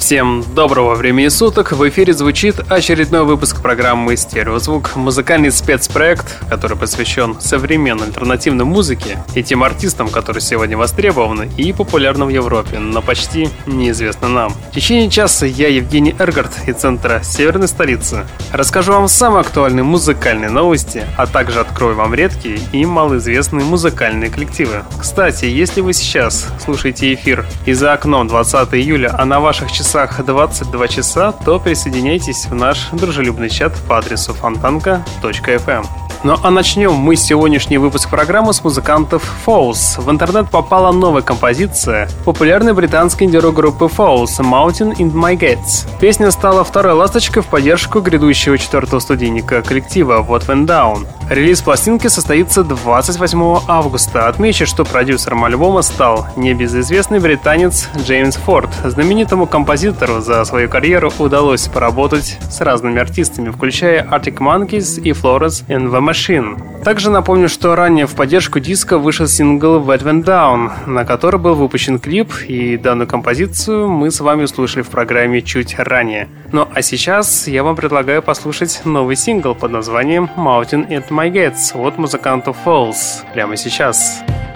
Всем доброго времени суток! В эфире звучит очередной выпуск программы «Стереозвук» музыкальный спецпроект, который посвящен современной альтернативной музыке и тем артистам, которые сегодня востребованы и популярны в Европе, но почти неизвестны нам. В течение часа я, Евгений Эргард, из центра Северной столицы, расскажу вам самые актуальные музыкальные новости, а также открою вам редкие и малоизвестные музыкальные коллективы. Кстати, если вы сейчас слушаете эфир и за окном 20 июля, а на ваших часах часах 22 часа, то присоединяйтесь в наш дружелюбный чат по адресу фонтанка.фм. Ну а начнем мы сегодняшний выпуск программы с музыкантов Falls. В интернет попала новая композиция популярной британской инди-группы Falls «Mountain in My Gates». Песня стала второй ласточкой в поддержку грядущего четвертого студийника коллектива What Went Down. Релиз пластинки состоится 28 августа. Отмечу, что продюсером альбома стал небезызвестный британец Джеймс Форд. Знаменитому композитору за свою карьеру удалось поработать с разными артистами, включая Arctic Monkeys и Florence and the Machine. Также напомню, что ранее в поддержку диска вышел сингл Wet Went Down, на который был выпущен клип, и данную композицию мы с вами услышали в программе чуть ранее. Ну а сейчас я вам предлагаю послушать новый сингл под названием Mountain at My Gates от музыкантов Falls прямо сейчас. Сейчас.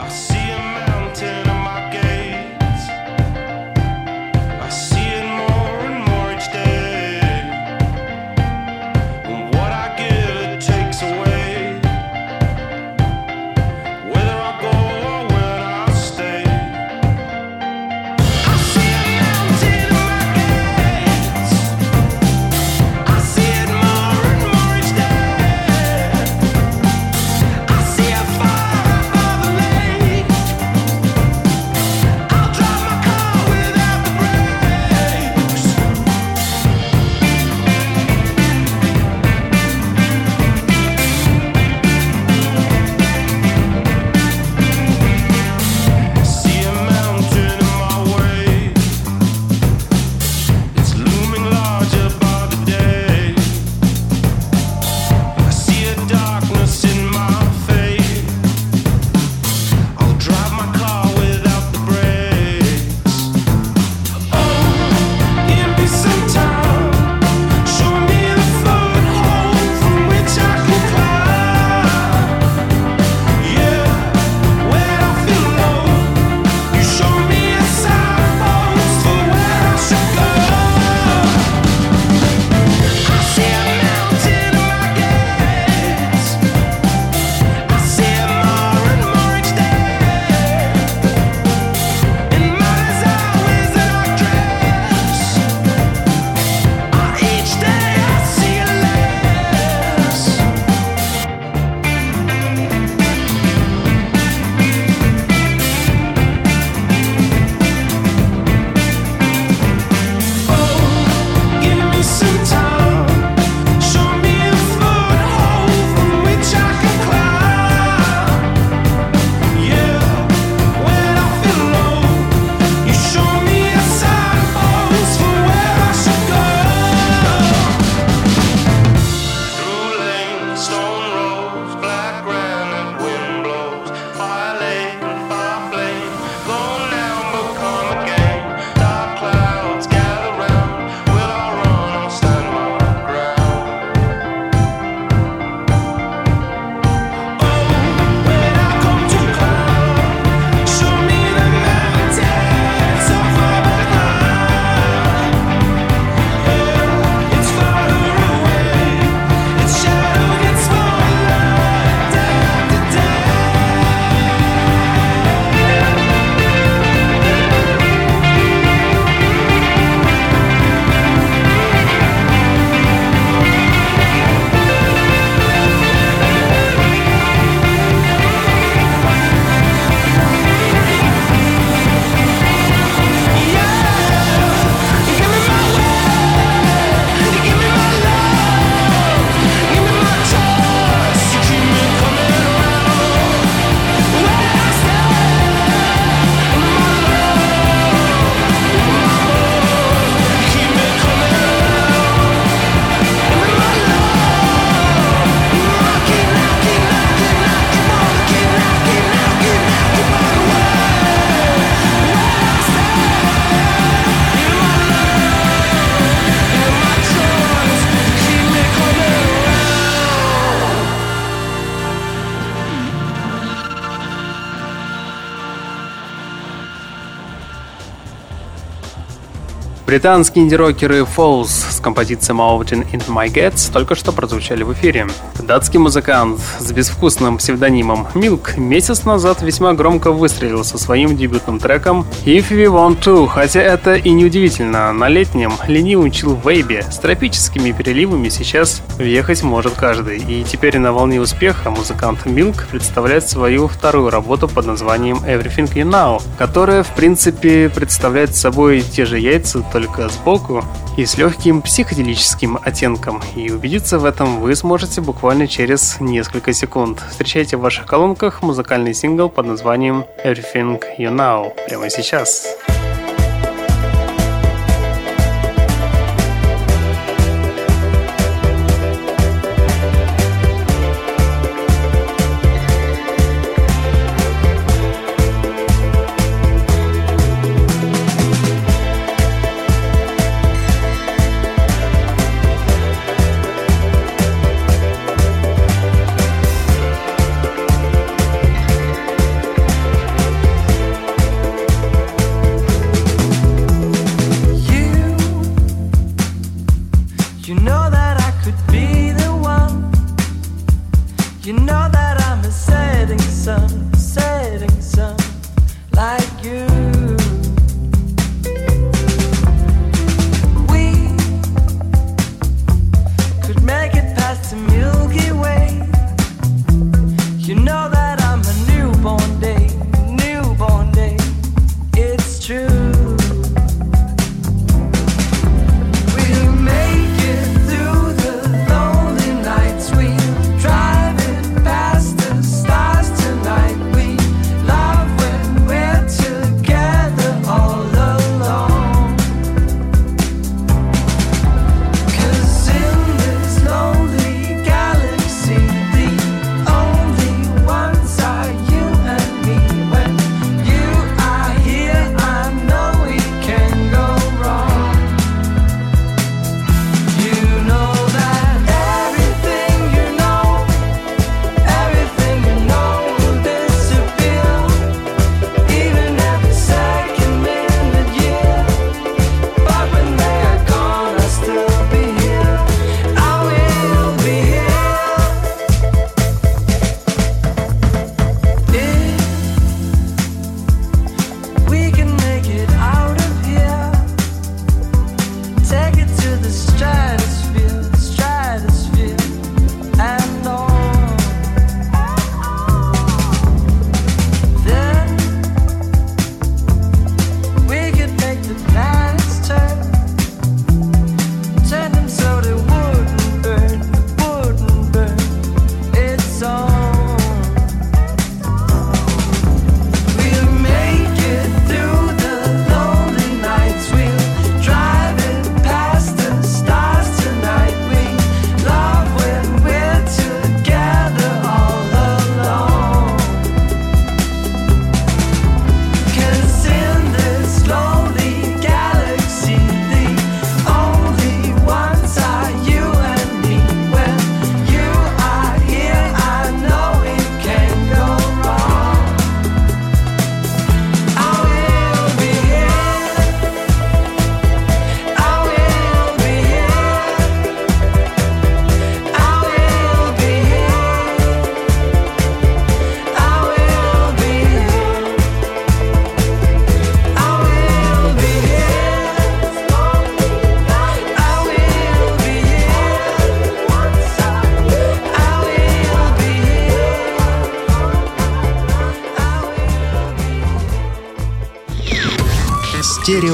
Британские инди-рокеры Falls с композицией Mountain in My Gets только что прозвучали в эфире. Датский музыкант с безвкусным псевдонимом Milk месяц назад весьма громко выстрелил со своим дебютным треком If We Want To, хотя это и не удивительно. На летнем ленивом чил-вейбе с тропическими переливами сейчас въехать может каждый. И теперь на волне успеха музыкант Milk представляет свою вторую работу под названием Everything You Know, которая в принципе представляет собой те же яйца, только сбоку и с легким психоделическим оттенком. И убедиться в этом вы сможете буквально через несколько секунд. Встречайте в ваших колонках музыкальный сингл под названием Everything You Know прямо сейчас. Сейчас.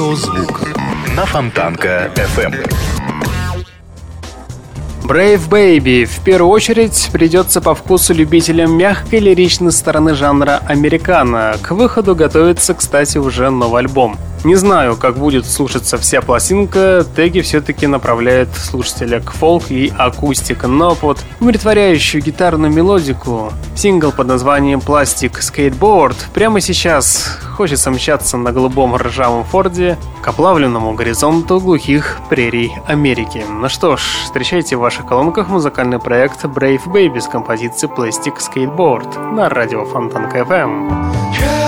Стереозвук на Фонтанка FM. Brave Baby в первую очередь придется по вкусу любителям мягкой лиричной стороны жанра американо. К выходу готовится, кстати, уже новый альбом. Не знаю, как будет слушаться вся пластинка, теги все-таки направляют слушателя к фолк и acoustic, но под умиротворяющую гитарную мелодику сингл под названием «Plastic Skateboard» прямо сейчас хочется мчаться на голубом ржавом форде к оплавленному горизонту глухих прерий Америки. Ну что ж, встречайте в ваших колонках музыкальный проект Brave Baby с композицией «Plastic Skateboard» на радио Фонтанка FM.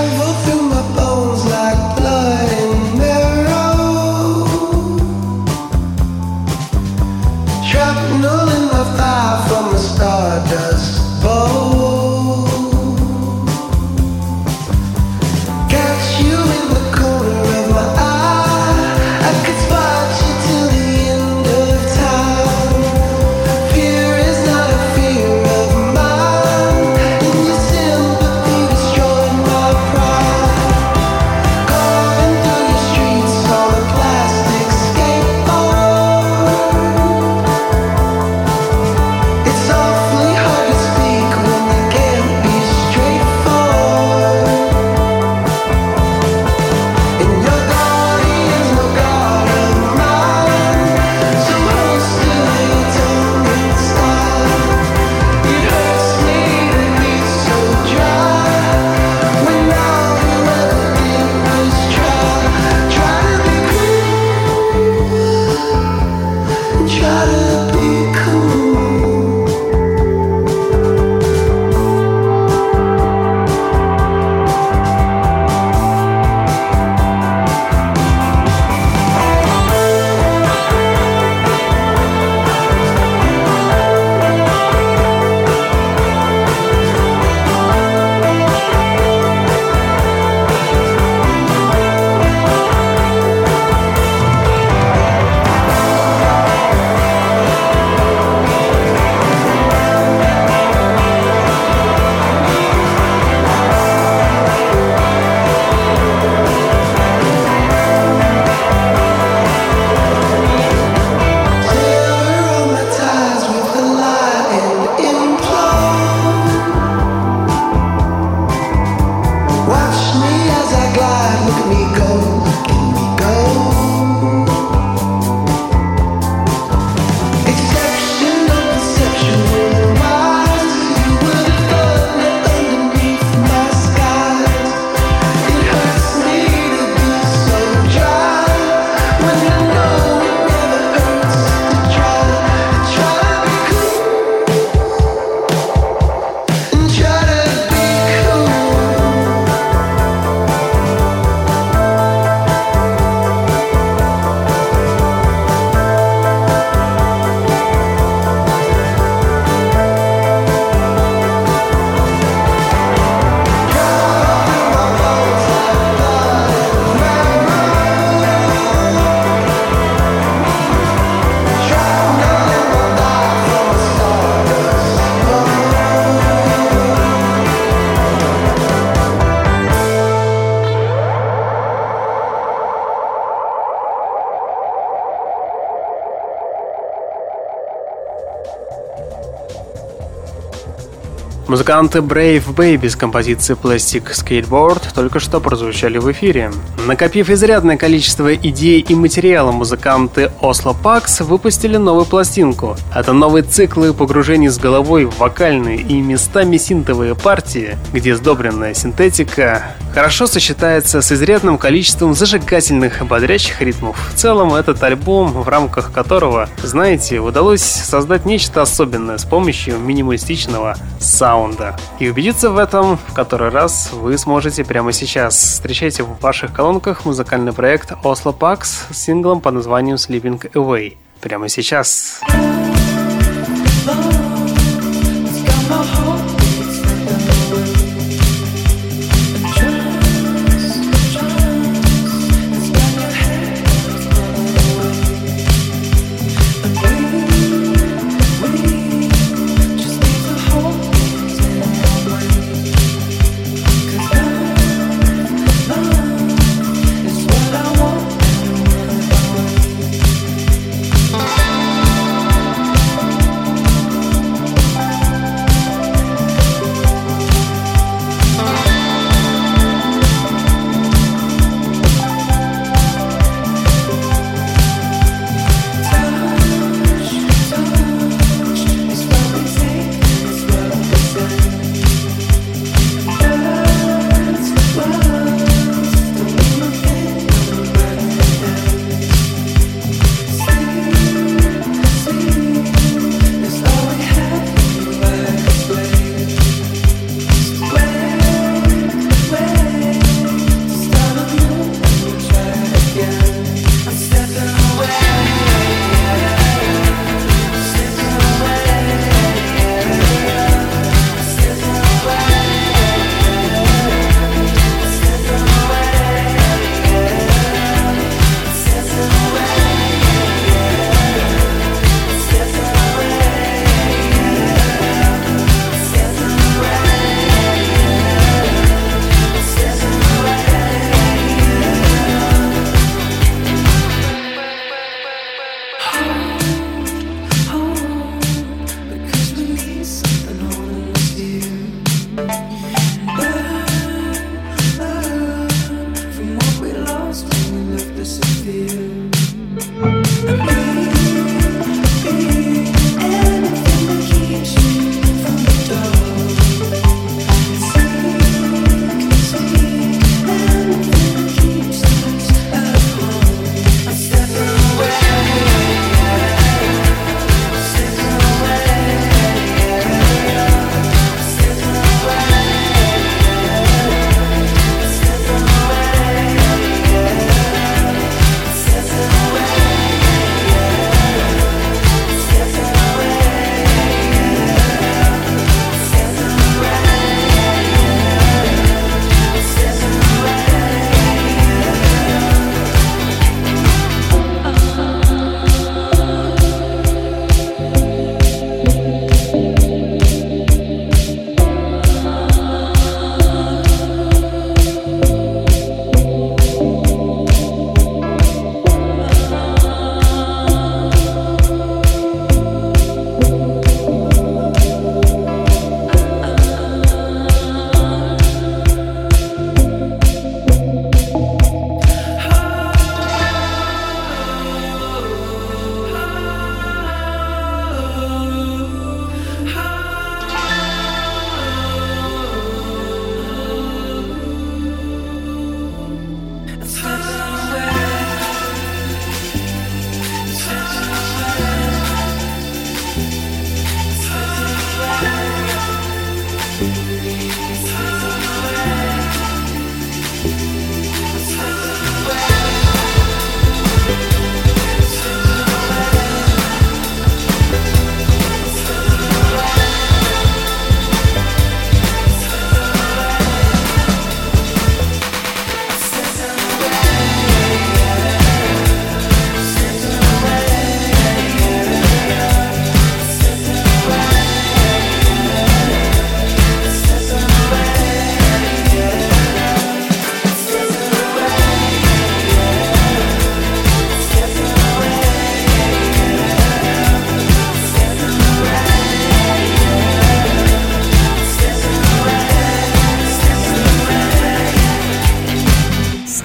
Музыканты Brave Baby с композицией Plastic Skateboard только что прозвучали в эфире. Накопив изрядное количество идей и материала, музыканты Oslo Pax выпустили новую пластинку. Это новые циклы погружений с головой в вокальные и местами синтовые партии, где сдобренная синтетика хорошо сочетается с изрядным количеством зажигательных бодрящих ритмов. В целом, этот альбом, в рамках которого, знаете, удалось создать нечто особенное с помощью минималистичного саунда. И убедиться в этом в который раз вы сможете прямо сейчас. Встречайте в ваших колонках музыкальный проект Oslo Pax с синглом под названием Sleeping Away. Прямо сейчас.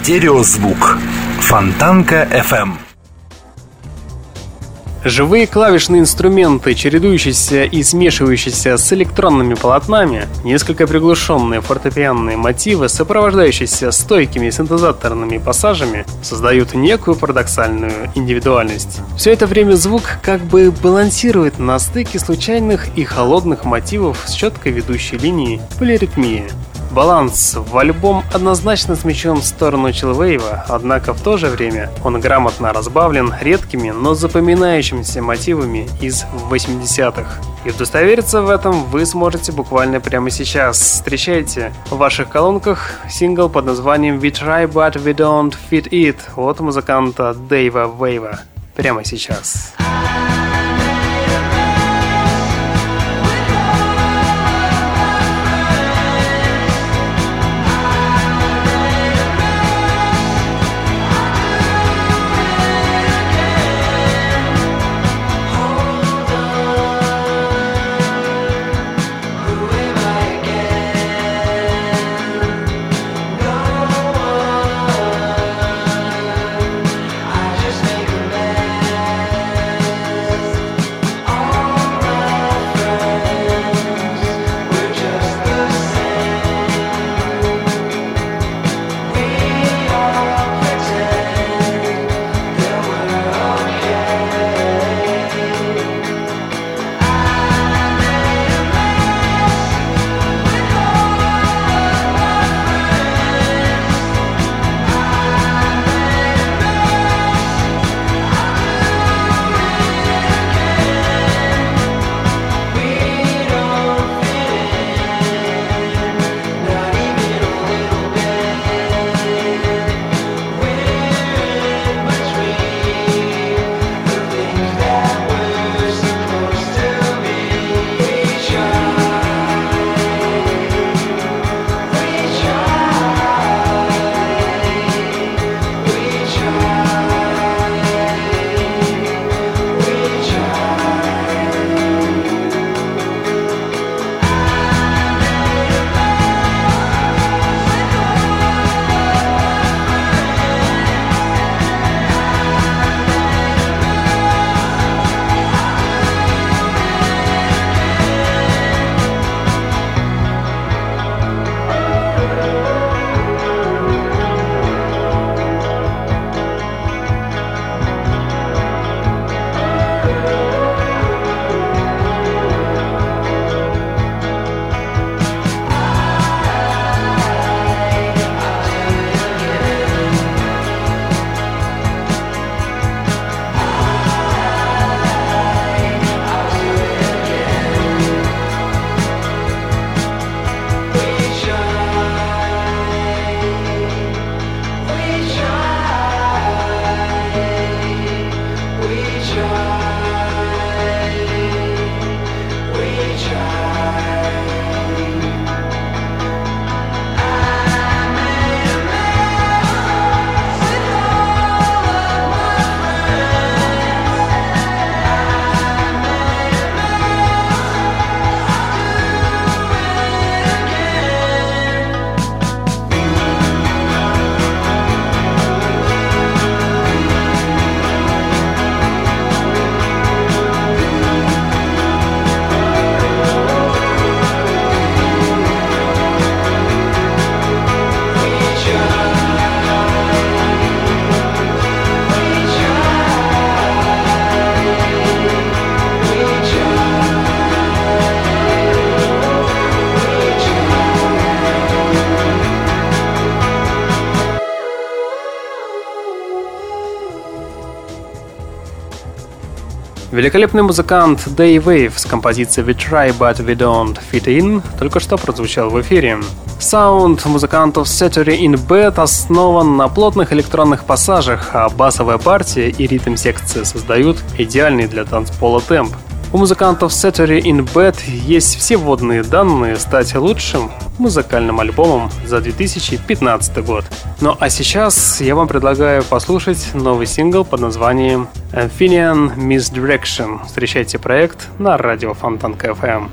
Стереозвук. Фонтанка FM. Живые клавишные инструменты, чередующиеся и смешивающиеся с электронными полотнами, несколько приглушенные фортепианные мотивы, сопровождающиеся стойкими синтезаторными пассажами, создают некую парадоксальную индивидуальность. Все это время звук как бы балансирует на стыке случайных и холодных мотивов с четкой ведущей линией полиритмии. Баланс в альбом однозначно смещен в сторону чилвейва, однако в то же время он грамотно разбавлен редкими, но запоминающимися мотивами из 80-х. И удостовериться в этом вы сможете буквально прямо сейчас. Встречайте в ваших колонках сингл под названием We Try But We Don't Fit It от музыканта Дэйва Вейва. Прямо сейчас. Сейчас. Великолепный музыкант Day Wave с композицией We Try But We Don't Fit In только что прозвучал в эфире. Саунд музыкантов Saturday in Bed основан на плотных электронных пассажах, а басовая партия и ритм-секция создают идеальный для танцпола темп. У музыкантов Saturday in Bed есть все вводные данные стать лучшим музыкальным альбомом за 2015 год. Ну а сейчас я вам предлагаю послушать новый сингл под названием Amphibian Misdirection. Встречайте проект на радио Фонтанка FM.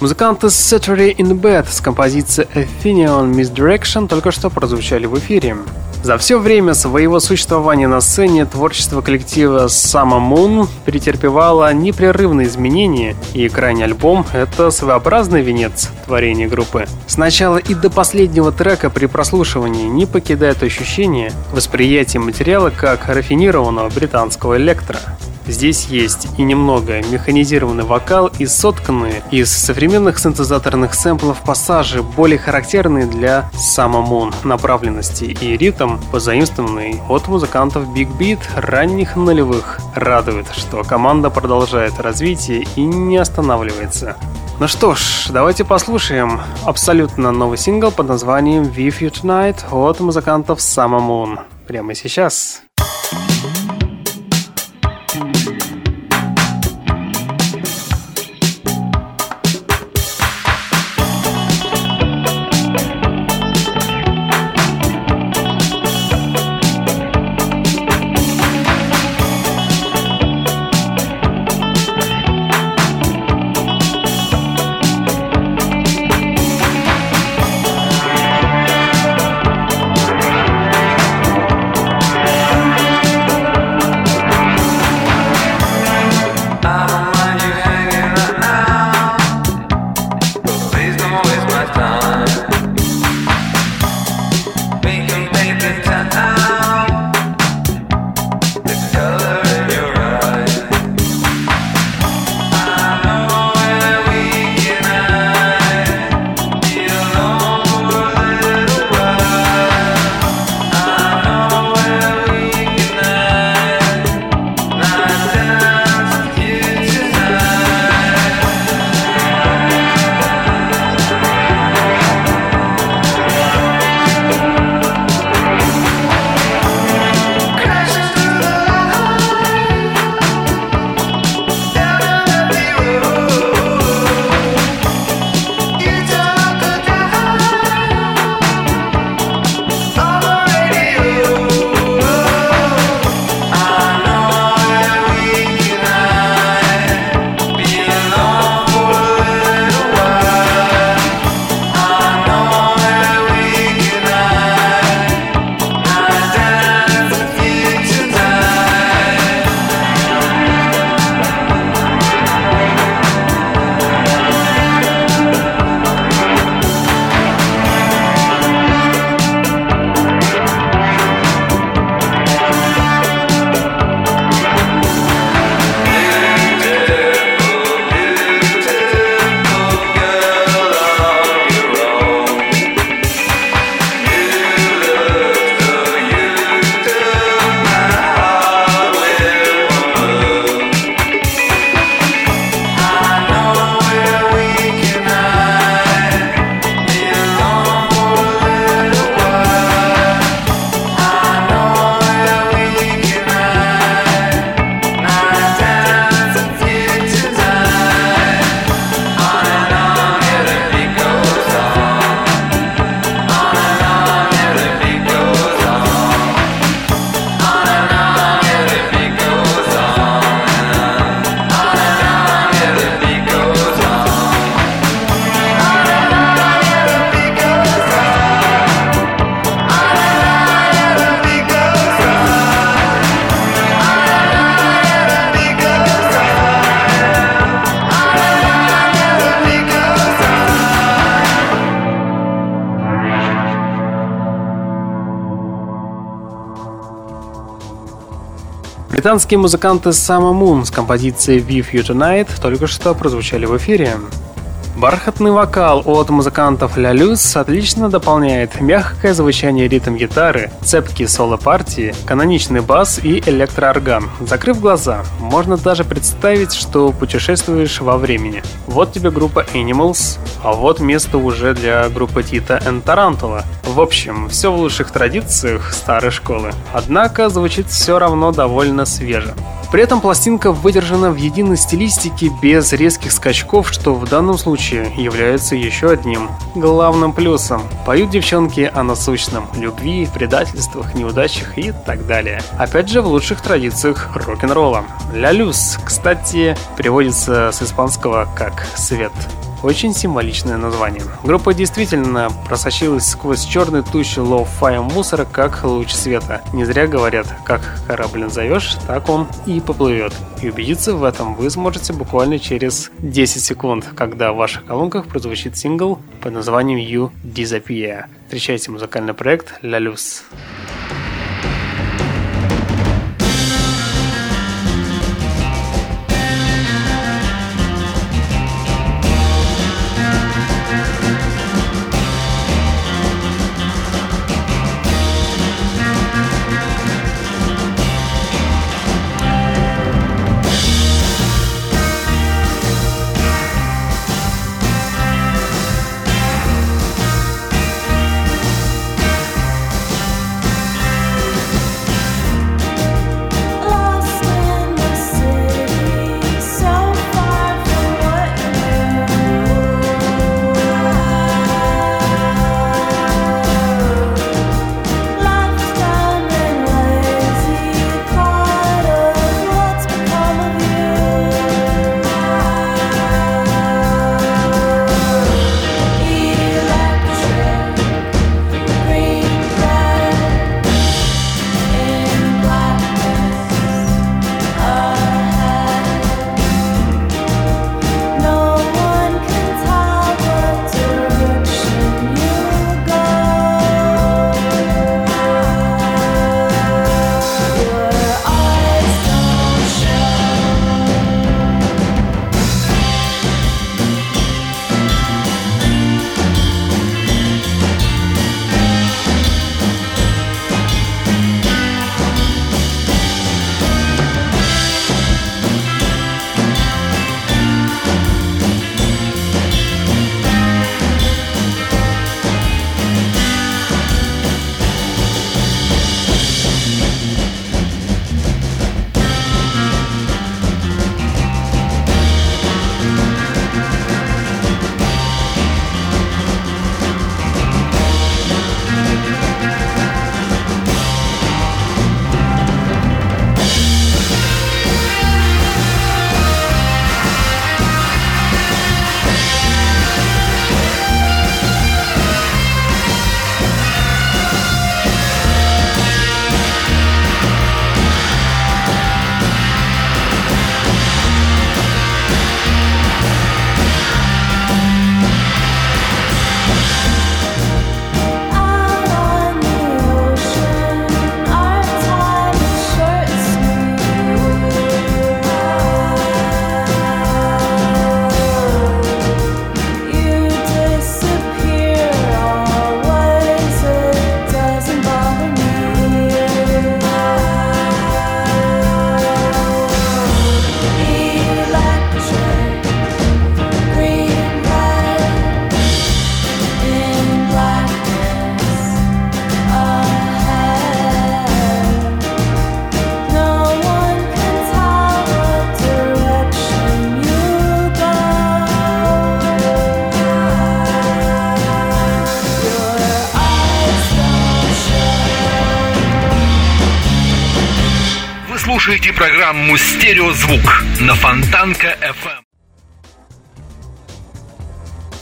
Музыканты Saturday in Bed с композицией Athenian Misdirection только что прозвучали в эфире. За все время своего существования на сцене творчество коллектива Sama Moon претерпевало непрерывные изменения, и крайний альбом — это своеобразный венец творения группы. Сначала и до последнего трека при прослушивании не покидает ощущение восприятия материала как рафинированного британского электро. Здесь есть и немного механизированный вокал и сотканные из современных синтезаторных сэмплов пассажи, более характерные для Moon направленности и ритм, позаимствованный от музыкантов Big Beat ранних нулевых. Радует, что команда продолжает развитие и не останавливается. Ну что ж, давайте послушаем абсолютно новый сингл под названием With You Tonight от музыкантов Moon. Прямо сейчас. Британские музыканты Sama Moon с композицией With You Tonight только что прозвучали в эфире. Бархатный вокал от музыкантов La Luz отлично дополняет мягкое звучание ритм-гитары, цепкие соло-партии, каноничный бас и электроорган. Закрыв глаза, можно даже представить, что путешествуешь во времени. Вот тебе группа Animals, а вот место уже для группы Тита and Tarantula. В общем, все в лучших традициях старой школы. Однако звучит все равно довольно свеже. При этом пластинка выдержана в единой стилистике без резких скачков, что в данном случае является еще одним главным плюсом. Поют девчонки о насущном, любви, предательствах, неудачах и так далее. Опять же в лучших традициях рок-н-ролла. «La Luz», кстати, переводится с испанского как «свет». Очень символичное название. Группа действительно просочилась сквозь черную тучу lo-fi мусора, как луч света. Не зря говорят, как корабль назовешь, так он и поплывет. И убедиться в этом вы сможете буквально через 10 секунд, когда в ваших колонках прозвучит сингл под названием You Disappear. Встречайте музыкальный проект La Luz. «Стереозвук» на Фонтанка FM.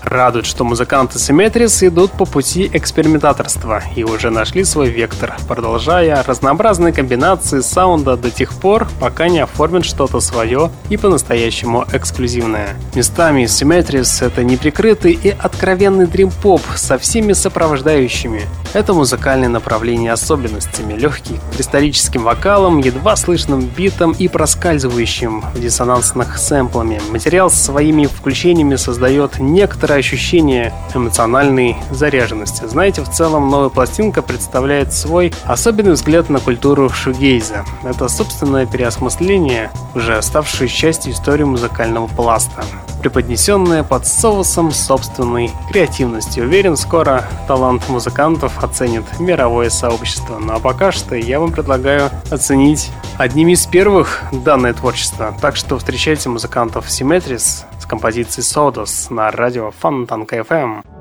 Радует, что музыканты Symmetris идут по пути экспериментаторства и уже нашли свой вектор, продолжая разнообразные комбинации саунда до тех пор, пока не оформят что-то свое и по-настоящему эксклюзивное. Местами Symmetris — это неприкрытый и откровенный дрим-поп со всеми сопровождающими. Это музыкальное направление особенностями, легкий кристаллическим вокалом, едва слышным битом и проскальзывающим в диссонансных сэмплами. Материал с своими включениями создает некоторое ощущение эмоциональной заряженности. Знаете, в целом новая пластинка представляет свой особенный взгляд на культуру шугейза. Это собственное переосмысление, уже ставшее частью истории музыкального пласта преподнесенное под соусом собственной креативности. Уверен, скоро талант музыкантов оценит мировое сообщество. Ну а пока что я вам предлагаю оценить одним из первых данное творчество. Так что встречайте музыкантов Symmetris композиции Sodos на радио Фонтанка FM.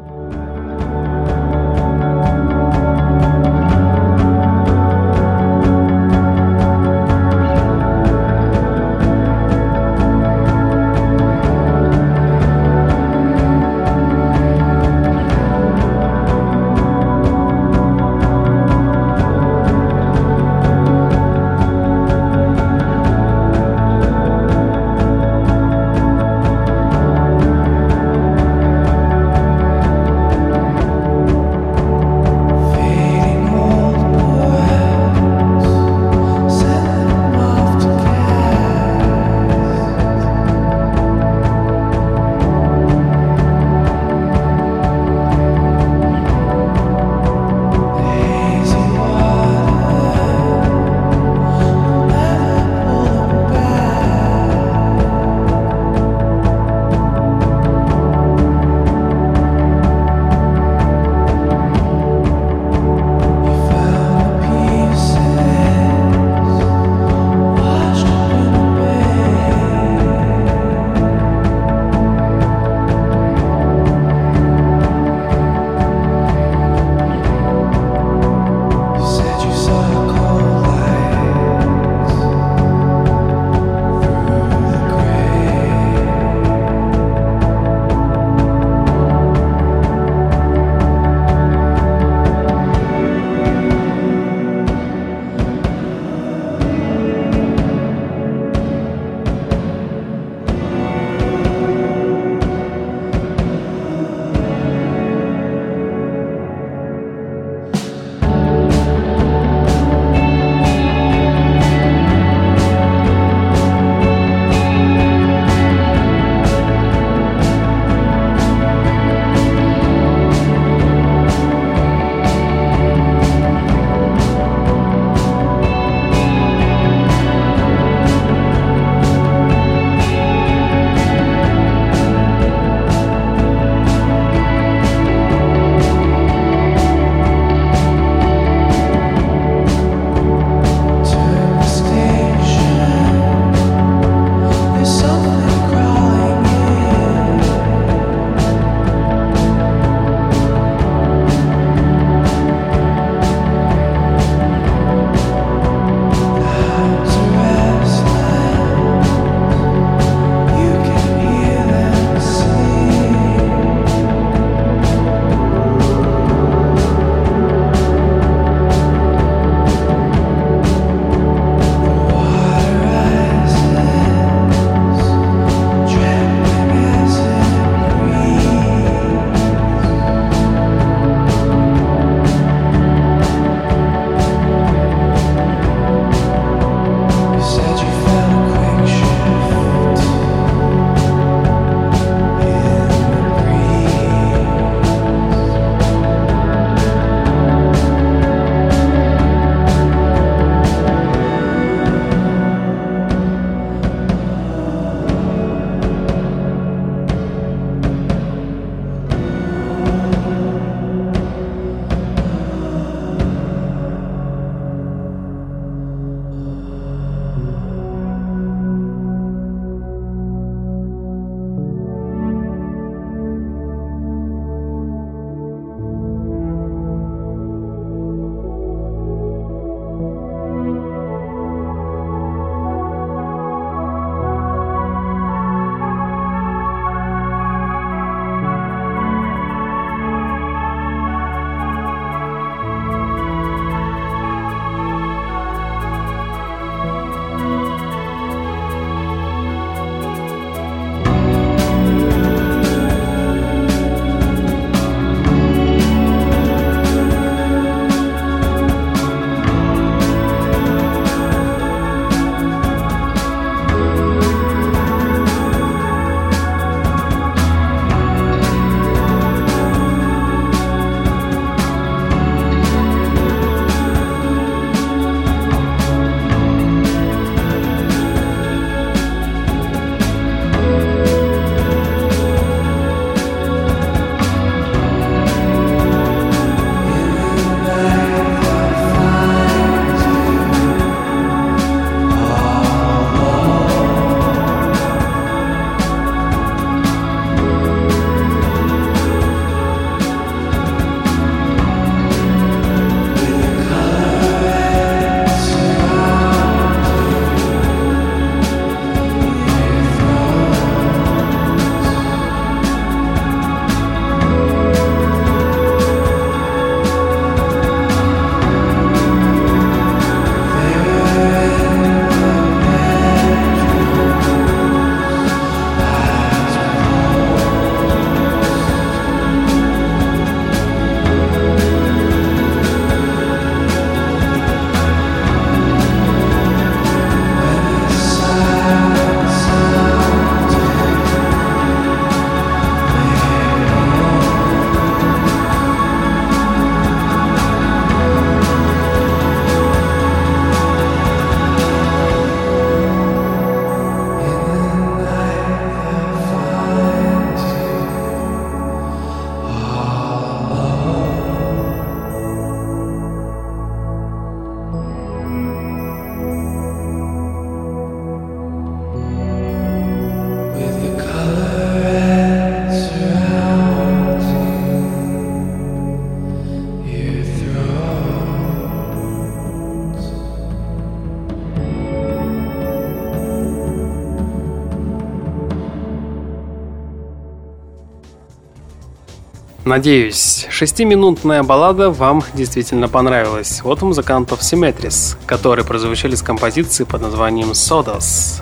Надеюсь, шестиминутная баллада вам действительно понравилась. Вот музыкантов Symmetris, которые прозвучали с композицией под названием Sodas.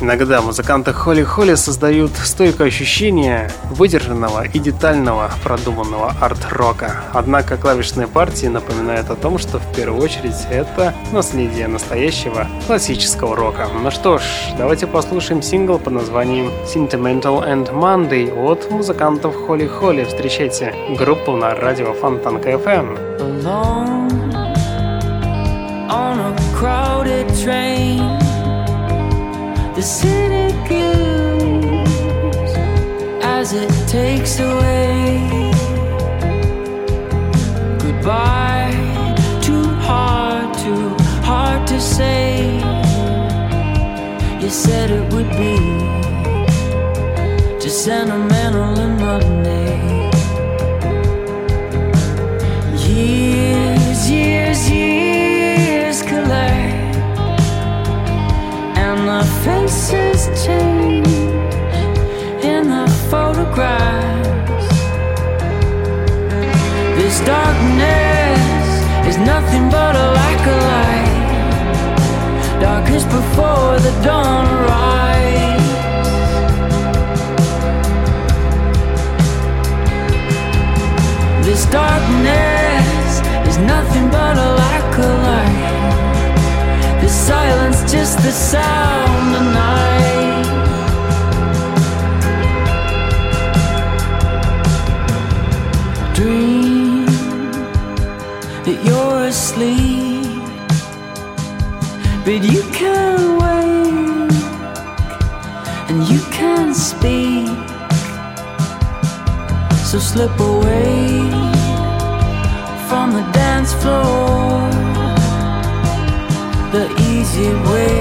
Иногда музыканты Холли-Холли создают стойкое ощущение выдержанного и детального продуманного арт-рока. Однако клавишные партии напоминают о том, что в первую очередь это наследие настоящего классического рока. Ну что ж, давайте послушаем сингл под названием Sentimental and Monday от музыкантов Холли-Холли. Встречайте группу на радио crowded train the city gives as it takes away. Goodbye, too hard, too hard to say. You said it would be just sentimental and Monday. Years, years, years collect and my faces change the photographs. This darkness is nothing but a lack of light. Darkest before the dawn arrives. This darkness is nothing but a lack of light. This silence, just the sound of night. That you're asleep, but you can't wake and you can't speak. So slip away from the dance floor the easy way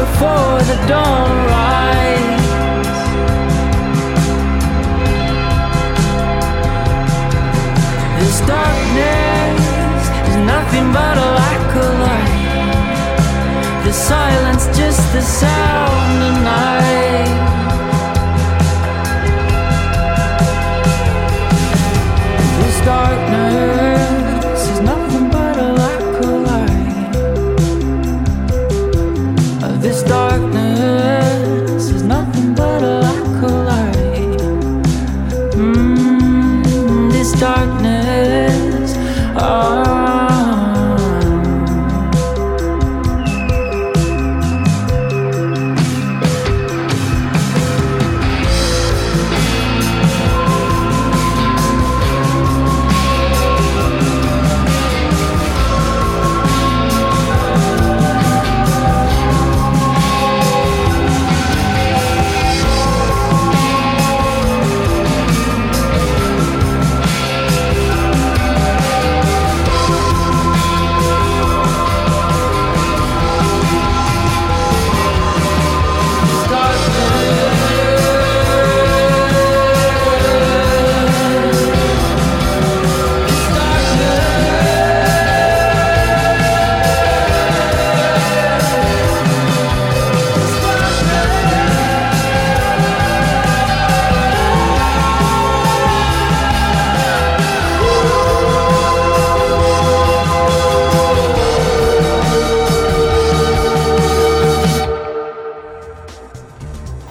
before the dawn rise. This darkness is nothing but a lack of light. The silence, just the sound of night. This darkness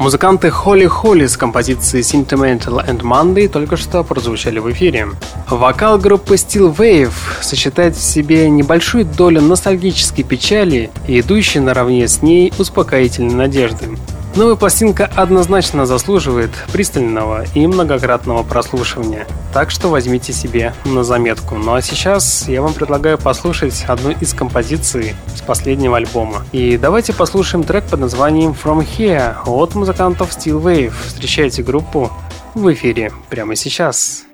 Музыканты Холли Холли с композицией Sentimental and Monday только что прозвучали в эфире. Вокал группы Steel Wave сочетает в себе небольшую долю ностальгической печали и идущей наравне с ней успокоительной надежды. Новая пластинка однозначно заслуживает пристального и многократного прослушивания, так что возьмите себе на заметку. Ну а сейчас я вам предлагаю послушать одну из композиций с последнего альбома. И давайте послушаем трек под названием From Here от музыкантов Steel Wave. Встречайте группу в эфире прямо сейчас.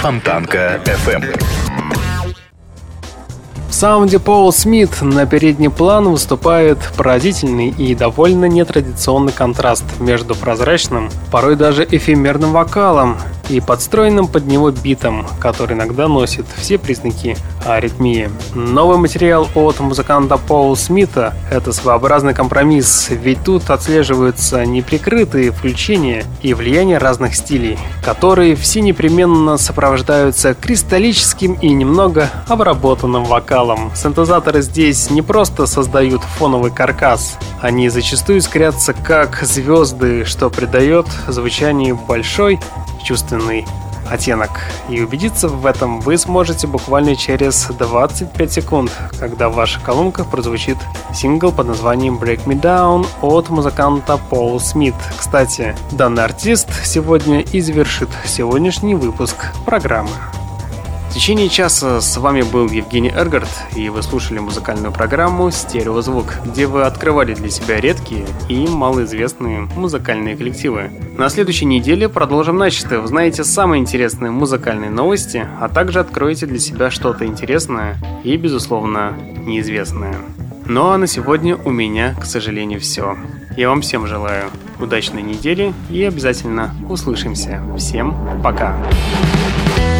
Фонтанка FM саунде Пол Смит на передний план выступает поразительный и довольно нетрадиционный контраст между прозрачным, порой даже эфемерным вокалом и подстроенным под него битом, который иногда носит все признаки аритмии. Новый материал от музыканта Пола Смита — это своеобразный компромисс, ведь тут отслеживаются неприкрытые включения и влияние разных стилей, которые все непременно сопровождаются кристаллическим и немного обработанным вокалом. Синтезаторы здесь не просто создают фоновый каркас, они зачастую искрятся как звезды, что придает звучанию большой чувственный оттенок. И убедиться в этом вы сможете буквально через 25 секунд, когда в ваших колонках прозвучит сингл под названием Break Me Down от музыканта Пол Смит. Кстати, данный артист сегодня и завершит сегодняшний выпуск программы. В течение часа с вами был Евгений Эргард, и вы слушали музыкальную программу «Стереозвук», где вы открывали для себя редкие и малоизвестные музыкальные коллективы. На следующей неделе продолжим начатое. Узнаете самые интересные музыкальные новости, а также откроете для себя что-то интересное и, безусловно, неизвестное. Ну а на сегодня у меня, к сожалению, все. Я вам всем желаю удачной недели и обязательно услышимся. Всем пока! secret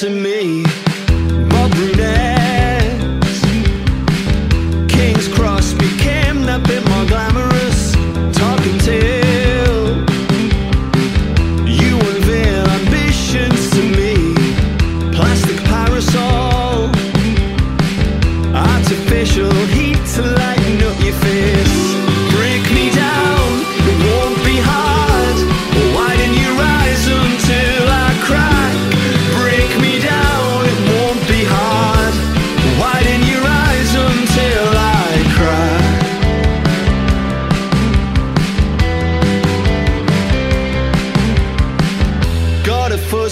to me.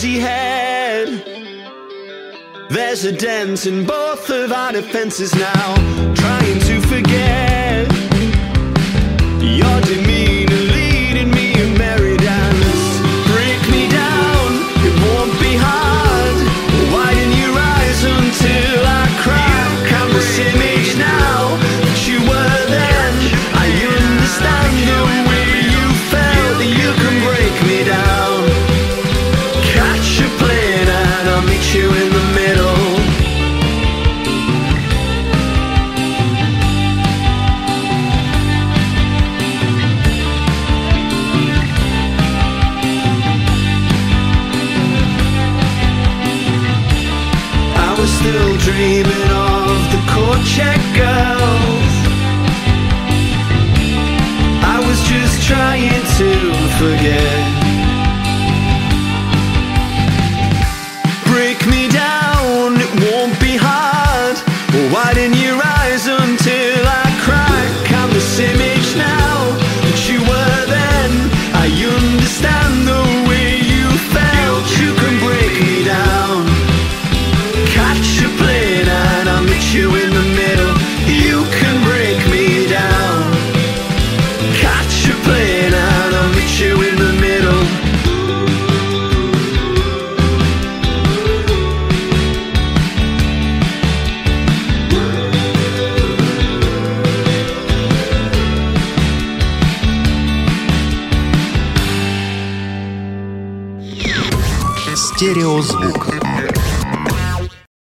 Head. There's a dent in both of our defenses now. Trying to forget your demeanor check girls. I was just trying to forget.